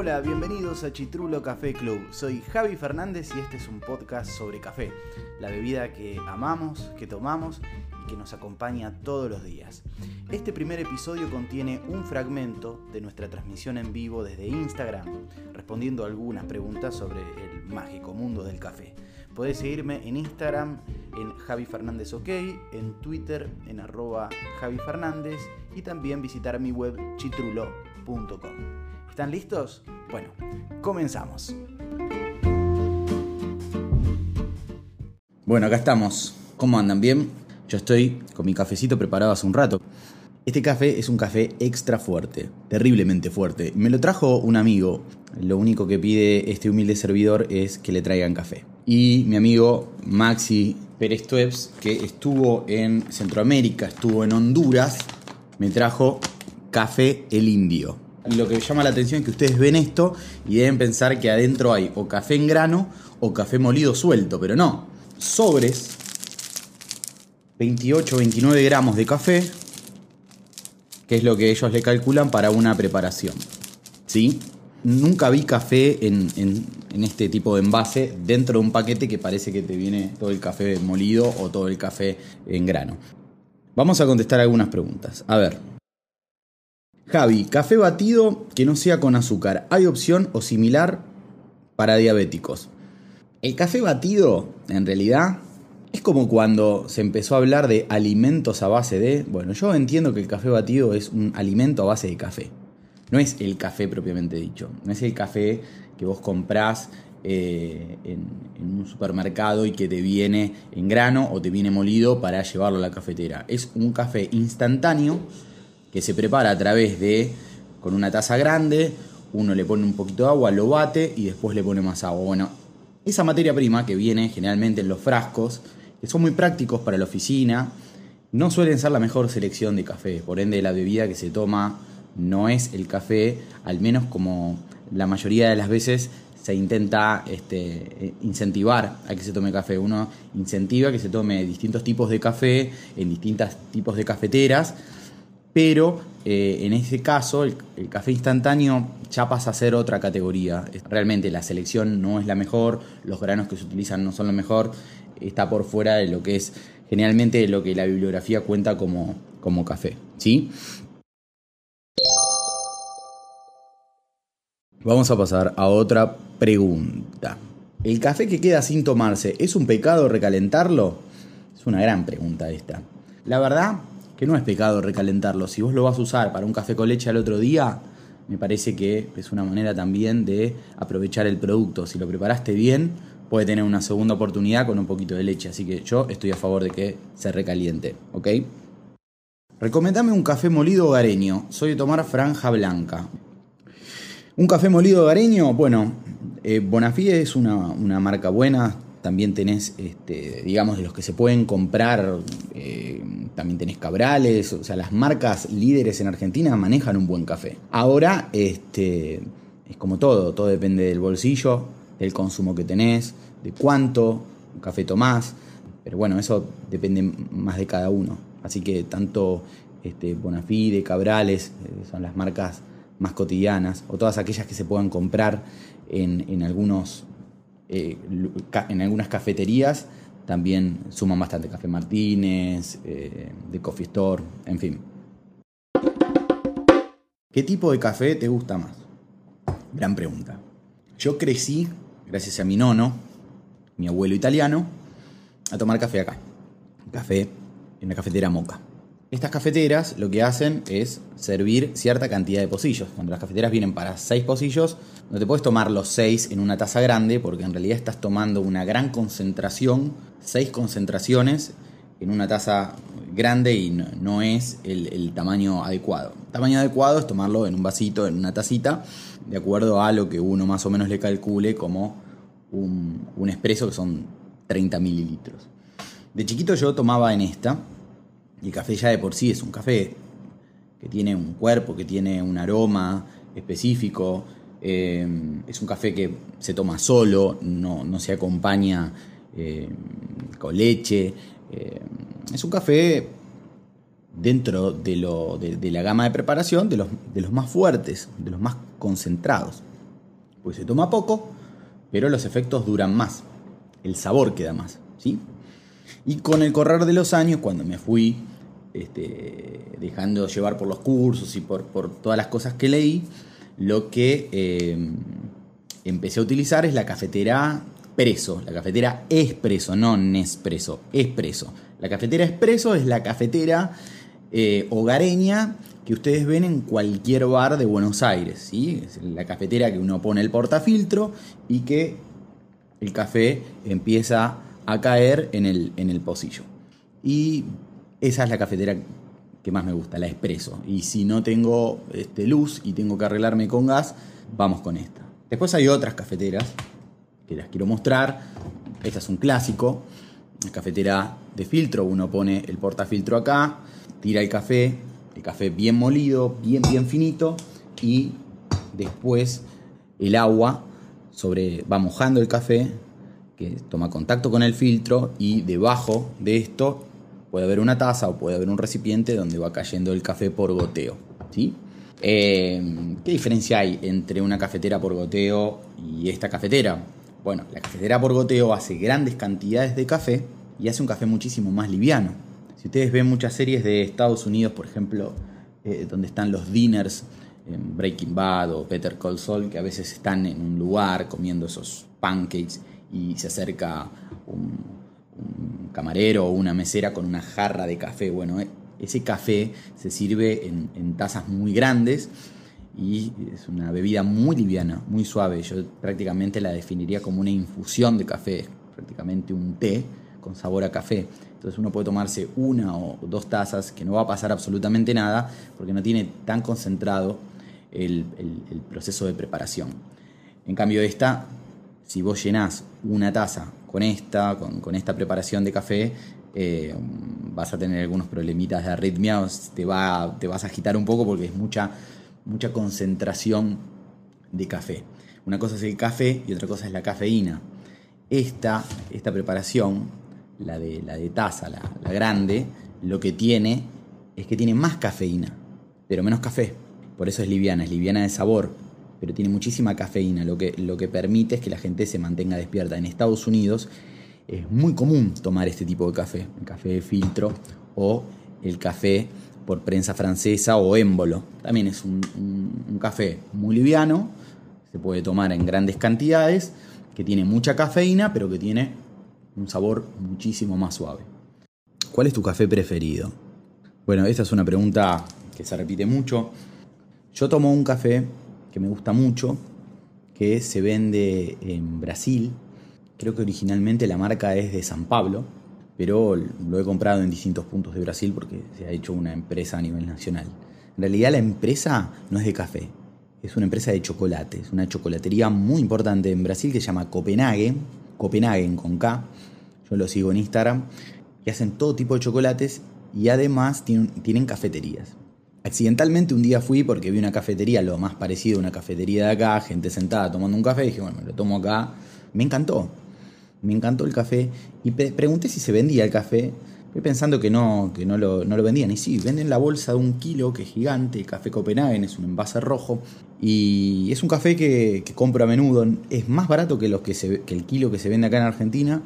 Hola, bienvenidos a Chitrulo Café Club. Soy Javi Fernández y este es un podcast sobre café, la bebida que amamos, que tomamos y que nos acompaña todos los días. Este primer episodio contiene un fragmento de nuestra transmisión en vivo desde Instagram, respondiendo algunas preguntas sobre el mágico mundo del café. Podés seguirme en Instagram en Javi Fernández OK, en Twitter en arroba Javi Fernández y también visitar mi web chitrulo.com. ¿Están listos? Bueno, comenzamos. Bueno, acá estamos. ¿Cómo andan? ¿Bien? Yo estoy con mi cafecito preparado hace un rato. Este café es un café extra fuerte, terriblemente fuerte. Me lo trajo un amigo. Lo único que pide este humilde servidor es que le traigan café. Y mi amigo Maxi Pérez Tuebs, que estuvo en Centroamérica, estuvo en Honduras, me trajo café el indio. Lo que llama la atención es que ustedes ven esto y deben pensar que adentro hay o café en grano o café molido suelto, pero no. Sobres, 28 29 gramos de café, que es lo que ellos le calculan para una preparación. ¿Sí? Nunca vi café en, en, este tipo de envase dentro de un paquete que parece que te viene todo el café molido o todo el café en grano. Vamos a contestar algunas preguntas. A ver, Javi, café batido que no sea con azúcar. ¿Hay opción o similar para diabéticos? El café batido, en realidad, es como cuando se empezó a hablar de alimentos a base de... Bueno, yo entiendo que el café batido es un alimento a base de café. No es el café propiamente dicho. No es el café que vos comprás eh, en, en, un supermercado y que te viene en grano o te viene molido para llevarlo a la cafetera. Es un café instantáneo que se prepara a través de, con una taza grande, uno le pone un poquito de agua, lo bate y después le pone más agua. Bueno, esa materia prima que viene generalmente en los frascos, que son muy prácticos para la oficina, no suelen ser la mejor selección de café, por ende la bebida que se toma no es el café, al menos como la mayoría de las veces se intenta este, incentivar a que se tome café. Uno incentiva que se tome distintos tipos de café en distintos tipos de cafeteras pero eh, en ese caso el, café instantáneo ya pasa a ser otra categoría. Realmente la selección no es la mejor, los granos que se utilizan no son lo mejor, está por fuera de lo que es generalmente lo que la bibliografía cuenta como, como café. ¿sí? Vamos a pasar a otra pregunta. ¿El café que queda sin tomarse es un pecado recalentarlo? Es una gran pregunta esta. La verdad, que no es pecado recalentarlo. Si vos lo vas a usar para un café con leche al otro día, me parece que es una manera también de aprovechar el producto. Si lo preparaste bien, puede tener una segunda oportunidad con un poquito de leche. Así que yo estoy a favor de que se recaliente, ¿ok? Recomendame un café molido hogareño. Soy de tomar franja blanca. Un café molido hogareño, bueno, eh, Bonafide es una, una marca buena, también tenés, este, digamos, de los que se pueden comprar, eh, también tenés Cabrales, o sea, las marcas líderes en Argentina manejan un buen café. Ahora, este, es como todo, todo depende del bolsillo, del consumo que tenés, de cuánto café tomás, pero bueno, eso depende más de cada uno. Así que tanto este, Bonafide, Cabrales, eh, son las marcas más cotidianas, o todas aquellas que se puedan comprar en, en algunos eh, en algunas cafeterías también suman bastante. Café Martínez, eh, de Coffee Store, en fin. ¿Qué tipo de café te gusta más? Gran pregunta. Yo crecí, gracias a mi nono, mi abuelo italiano, a tomar café acá. Café en la cafetera Moca. Estas cafeteras lo que hacen es servir cierta cantidad de pocillos. Cuando las cafeteras vienen para seis pocillos, no te puedes tomar los seis en una taza grande porque en realidad estás tomando una gran concentración, seis concentraciones en una taza grande y no, es el, tamaño adecuado. El tamaño adecuado es tomarlo en un vasito, en una tacita, de acuerdo a lo que uno más o menos le calcule como un, un expreso que son 30 mililitros. De chiquito yo tomaba en esta, y el café ya de por sí es un café que tiene un cuerpo, que tiene un aroma específico. Eh, es un café que se toma solo, no, se acompaña eh, con leche. Eh, es un café dentro de, lo, de, la gama de preparación de los, de los, más fuertes, de los más concentrados. Pues se toma poco, pero los efectos duran más. El sabor queda más, ¿sí? Y con el correr de los años, cuando me fui este, dejando llevar por los cursos y por, todas las cosas que leí, lo que eh, empecé a utilizar es la cafetera Preso, la cafetera Espresso, no Nespresso, Espresso. La cafetera Espresso es la cafetera eh, hogareña que ustedes ven en cualquier bar de Buenos Aires. ¿sí? Es la cafetera que uno pone el portafiltro y que el café empieza a caer en el, en el pocillo. Y esa es la cafetera que más me gusta, la Espresso. Y si no tengo este, luz y tengo que arreglarme con gas, vamos con esta. Después hay otras cafeteras que las quiero mostrar. Esta es un clásico, cafetera de filtro. Uno pone el portafiltro acá, tira el café, el café bien molido, bien, bien finito, y después el agua sobre, va mojando el café, que toma contacto con el filtro, y debajo de esto puede haber una taza o puede haber un recipiente donde va cayendo el café por goteo. ¿sí? Eh, ¿Qué diferencia hay entre una cafetera por goteo y esta cafetera? Bueno, la cafetera por goteo hace grandes cantidades de café y hace un café muchísimo más liviano. Si ustedes ven muchas series de Estados Unidos, por ejemplo, eh, donde están los dinners, en Breaking Bad o Peter Call Saul, que a veces están en un lugar comiendo esos pancakes y se acerca un, camarero o una mesera con una jarra de café. Bueno, e, ese café se sirve en, en tazas muy grandes y es una bebida muy liviana, muy suave. Yo prácticamente la definiría como una infusión de café, prácticamente un té con sabor a café. Entonces uno puede tomarse una o dos tazas, que no va a pasar absolutamente nada, porque no tiene tan concentrado el, proceso de preparación. En cambio esta, si vos llenás una taza con esta, con, esta preparación de café, eh, vas a tener algunos problemitas de arritmia, te, te vas a agitar un poco porque es mucha, mucha concentración de café. Una cosa es el café y otra cosa es la cafeína. Esta, esta preparación la de, la de taza, la, grande, lo que tiene es que tiene más cafeína, pero menos café. Por eso es liviana, es liviana de sabor, pero tiene muchísima cafeína, lo que, lo que permite es que la gente se mantenga despierta. En Estados Unidos es muy común tomar este tipo de café, el café de filtro o el café por prensa francesa o émbolo. También es un, un café muy liviano, se puede tomar en grandes cantidades, que tiene mucha cafeína, pero que tiene un sabor muchísimo más suave. ¿Cuál es tu café preferido? Bueno, esta es una pregunta que se repite mucho. Yo tomo un café que me gusta mucho, que se vende en Brasil. Creo que originalmente la marca es de San Pablo, pero lo he comprado en distintos puntos de Brasil porque se ha hecho una empresa a nivel nacional. En realidad la empresa no es de café, es una empresa de chocolate, es una chocolatería muy importante en Brasil que se llama Copenhague, Copenhagen con K, yo lo sigo en Instagram, y hacen todo tipo de chocolates y además tienen, cafeterías. Accidentalmente un día fui porque vi una cafetería, lo más parecido a una cafetería de acá, gente sentada tomando un café, y dije, bueno, me lo tomo acá. Me encantó, me encantó el café y pregunté si se vendía el café. Fui pensando que no, que no lo, no lo vendían. Y sí, venden la bolsa de un kilo, que es gigante. Café Copenhagen es un envase rojo. Y es un café que, compro a menudo. Es más barato que, los que, se, que el kilo que se vende acá en Argentina.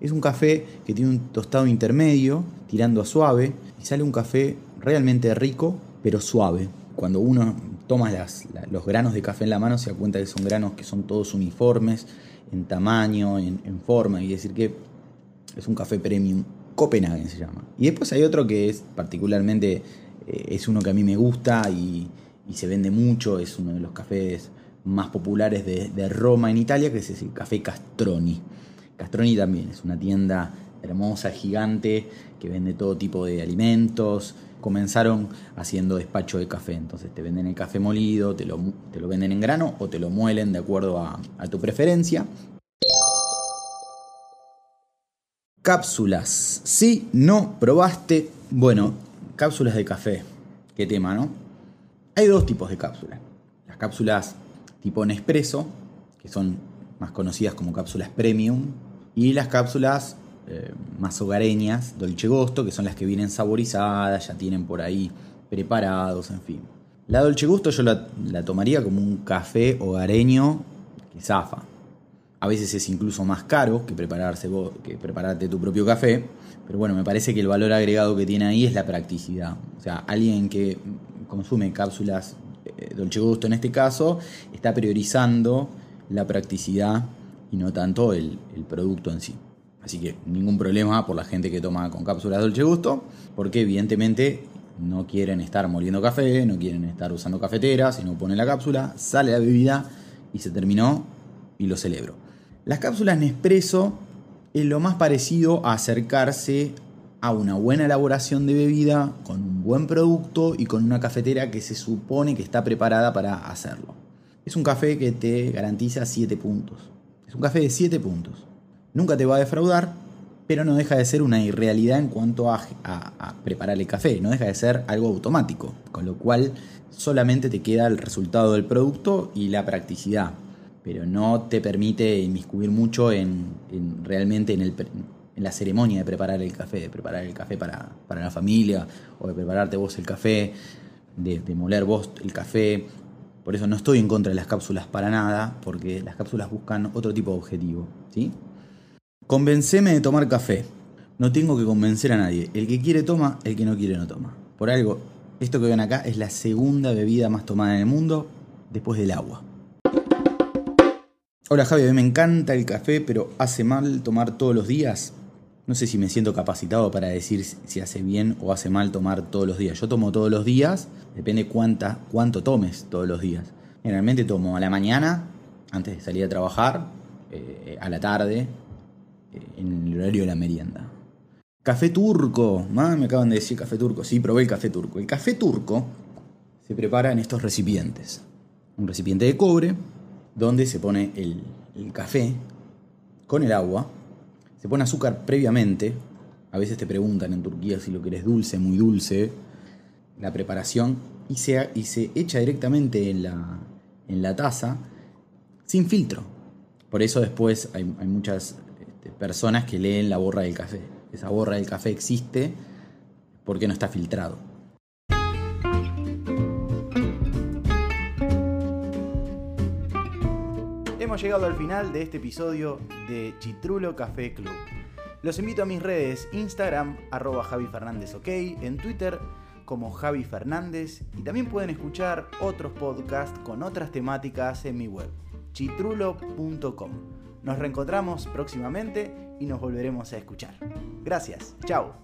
Es un café que tiene un tostado intermedio, tirando a suave, y sale un café realmente rico, pero suave. Cuando uno toma los granos de café en la mano, se da cuenta que son granos que son todos uniformes, en tamaño, en, forma, y decir que es un café premium. Copenhagen se llama. Y después hay otro que es particularmente, eh, es uno que a mí me gusta y, se vende mucho, es uno de los cafés más populares de, de Roma en Italia, que es el café Castroni. Castroni también es una tienda hermosa, gigante, que vende todo tipo de alimentos. Comenzaron haciendo despacho de café, entonces te venden el café molido, te lo, te lo venden en grano o te lo muelen de acuerdo a, a tu preferencia. Cápsulas. Si no probaste, bueno, cápsulas de café. Qué tema, ¿no? Hay dos tipos de cápsulas. Las cápsulas tipo Nespresso, que son más conocidas como cápsulas premium, y las cápsulas eh, más hogareñas, Dolce Gusto, que son las que vienen saborizadas, ya tienen por ahí preparados, en fin. La Dolce Gusto yo la, tomaría como un café hogareño que zafa. A veces es incluso más caro que, prepararse que prepararte tu propio café, pero bueno, me parece que el valor agregado que tiene ahí es la practicidad. O sea, alguien que consume cápsulas eh, Dolce Gusto en este caso, está priorizando la practicidad y no tanto el, el producto en sí. Así que ningún problema por la gente que toma con cápsulas Dolce Gusto, porque evidentemente no quieren estar moliendo café, no quieren estar usando cafeteras, sino pone la cápsula, sale la bebida y se terminó y lo celebro. Las cápsulas Nespresso es lo más parecido a acercarse a una buena elaboración de bebida con un buen producto y con una cafetera que se supone que está preparada para hacerlo. Es un café que te garantiza 7 puntos. Es un café de 7 puntos nunca te va a defraudar, pero no deja de ser una irrealidad en cuanto a, preparar el café, no deja de ser algo automático, con lo cual solamente te queda el resultado del producto y la practicidad, pero no te permite inmiscuir mucho en, realmente en, la ceremonia de preparar el café, de preparar el café para, la familia, o de prepararte vos el café, de, de moler vos el café. Por eso no estoy en contra de las cápsulas para nada, porque las cápsulas buscan otro tipo de objetivo, ¿sí? Convenceme de tomar café. No tengo que convencer a nadie. El que quiere toma, el que no quiere no toma. Por algo, esto que ven acá es la segunda bebida más tomada en el mundo después del agua. Hola Javi, a mí me encanta el café, pero ¿hace mal tomar todos los días? No sé si me siento capacitado para decir si hace bien o hace mal tomar todos los días. Yo tomo todos los días, depende cuánta, cuánto tomes todos los días. Generalmente tomo a la mañana, antes de salir a trabajar, eh, a la tarde, en el horario de la merienda. Café turco, me acaban de decir café turco, sí, probé el café turco. El café turco se prepara en estos recipientes. Un recipiente de cobre donde se pone el, el café con el agua, se pone azúcar previamente, a veces te preguntan en Turquía si lo querés dulce, muy dulce, la preparación, y se, y se echa directamente en la, en la taza sin filtro. Por eso después hay, hay muchas este, personas que leen la borra del café. Esa borra del café existe porque no está filtrado. Hemos llegado al final de este episodio de Chitrulo Café Club. Los invito a mis redes, Instagram, arroba Javi Fernández OK, en Twitter como Javi Fernández y también pueden escuchar otros podcasts con otras temáticas en mi web, chitrulo.com. Nos reencontramos próximamente y nos volveremos a escuchar. Gracias, chao.